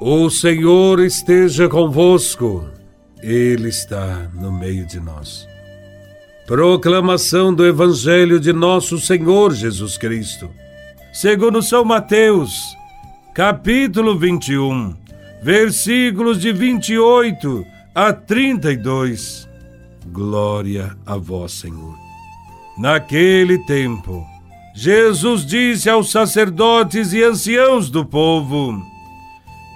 O Senhor esteja convosco, Ele está no meio de nós. Proclamação do Evangelho de Nosso Senhor Jesus Cristo, segundo São Mateus, capítulo 21, versículos de 28 a 32. Glória a Vós, Senhor. Naquele tempo, Jesus disse aos sacerdotes e anciãos do povo: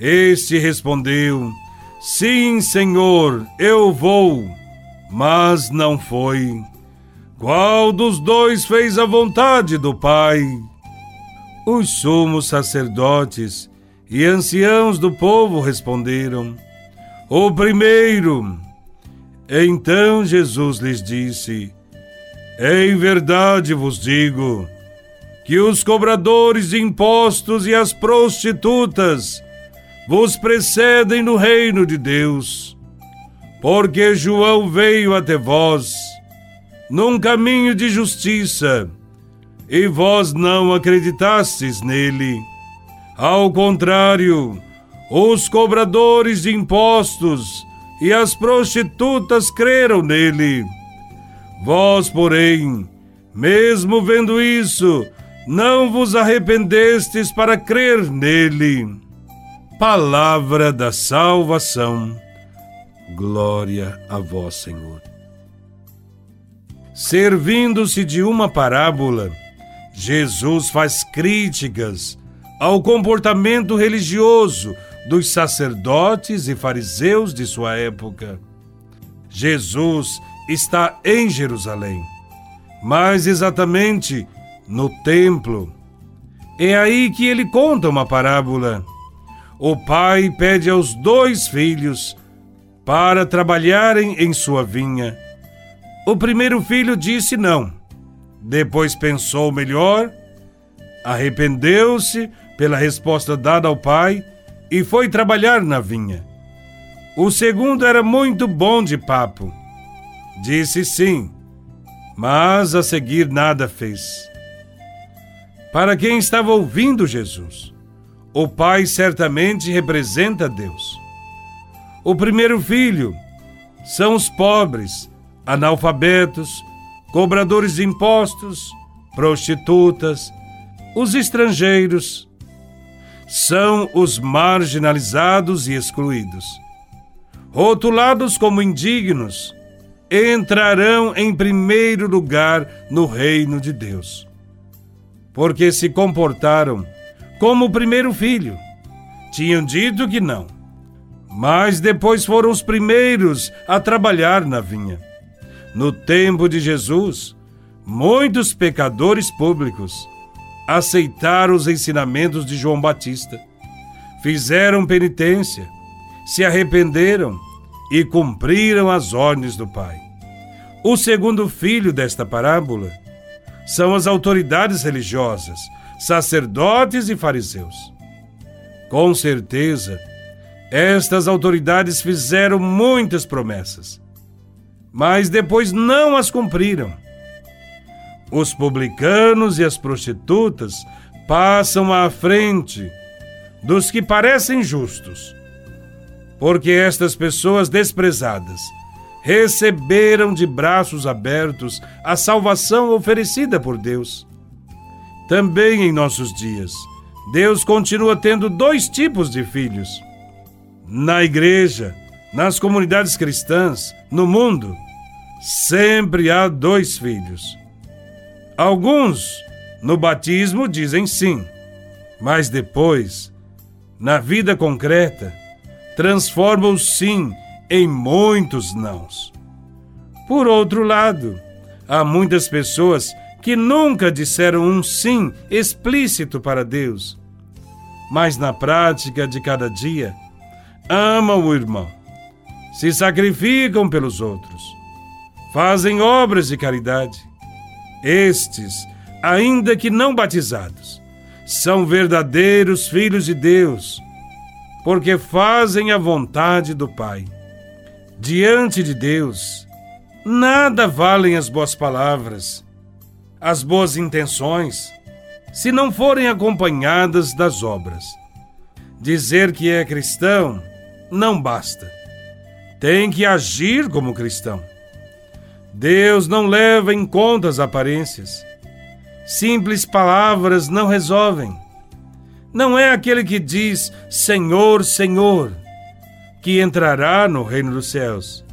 Este respondeu: Sim, senhor, eu vou. Mas não foi. Qual dos dois fez a vontade do Pai? Os sumos sacerdotes e anciãos do povo responderam: O primeiro. Então Jesus lhes disse: Em verdade vos digo que os cobradores de impostos e as prostitutas vos precedem no reino de Deus. Porque João veio até vós num caminho de justiça, e vós não acreditastes nele. Ao contrário, os cobradores de impostos e as prostitutas creram nele. Vós, porém, mesmo vendo isso, não vos arrependestes para crer nele. Palavra da salvação. Glória a vós, Senhor. Servindo-se de uma parábola, Jesus faz críticas ao comportamento religioso dos sacerdotes e fariseus de sua época. Jesus está em Jerusalém, mais exatamente no templo. É aí que ele conta uma parábola o pai pede aos dois filhos para trabalharem em sua vinha. O primeiro filho disse não. Depois pensou melhor, arrependeu-se pela resposta dada ao pai e foi trabalhar na vinha. O segundo era muito bom de papo. Disse sim, mas a seguir nada fez. Para quem estava ouvindo Jesus, o pai certamente representa Deus. O primeiro filho são os pobres, analfabetos, cobradores de impostos, prostitutas, os estrangeiros. São os marginalizados e excluídos. Rotulados como indignos, entrarão em primeiro lugar no reino de Deus. Porque se comportaram como o primeiro filho. Tinham dito que não, mas depois foram os primeiros a trabalhar na vinha. No tempo de Jesus, muitos pecadores públicos aceitaram os ensinamentos de João Batista, fizeram penitência, se arrependeram e cumpriram as ordens do Pai. O segundo filho desta parábola são as autoridades religiosas, sacerdotes e fariseus. Com certeza, estas autoridades fizeram muitas promessas, mas depois não as cumpriram. Os publicanos e as prostitutas passam à frente dos que parecem justos, porque estas pessoas desprezadas receberam de braços abertos a salvação oferecida por Deus. Também em nossos dias, Deus continua tendo dois tipos de filhos. Na igreja, nas comunidades cristãs, no mundo, sempre há dois filhos. Alguns, no batismo, dizem sim, mas depois, na vida concreta, transformam o sim em muitos nãos. Por outro lado, há muitas pessoas que nunca disseram um sim explícito para Deus. mas na prática de cada dia amam o irmão, se sacrificam pelos outros, fazem obras de caridade. Estes, ainda que não batizados, são verdadeiros filhos de Deus, porque fazem a vontade do Pai. Diante de Deus, nada valem as boas palavras, as boas intenções, se não forem acompanhadas das obras. Dizer que é cristão não basta. Tem que agir como cristão. Deus não leva em conta as aparências. Simples palavras não resolvem. Não é aquele que diz Senhor, Senhor, que entrará no reino dos céus.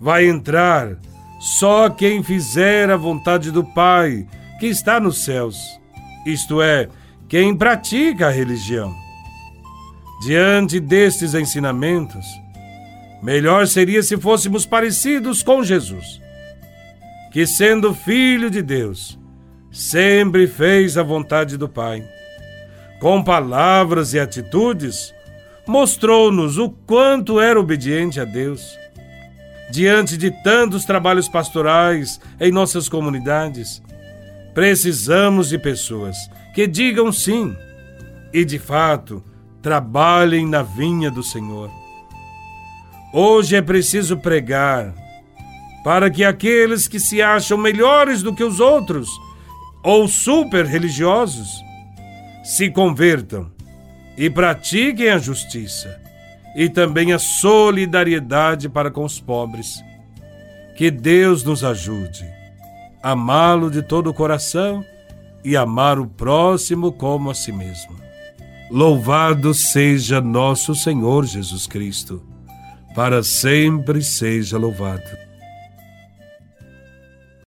Vai entrar só quem fizer a vontade do Pai que está nos céus, isto é, quem pratica a religião. Diante destes ensinamentos, melhor seria se fôssemos parecidos com Jesus, que, sendo filho de Deus, sempre fez a vontade do Pai. Com palavras e atitudes, mostrou-nos o quanto era obediente a Deus. Diante de tantos trabalhos pastorais em nossas comunidades, precisamos de pessoas que digam sim e, de fato, trabalhem na vinha do Senhor. Hoje é preciso pregar para que aqueles que se acham melhores do que os outros ou super religiosos se convertam e pratiquem a justiça e também a solidariedade para com os pobres. Que Deus nos ajude a amá-lo de todo o coração e amar o próximo como a si mesmo. Louvado seja nosso Senhor Jesus Cristo, para sempre seja louvado.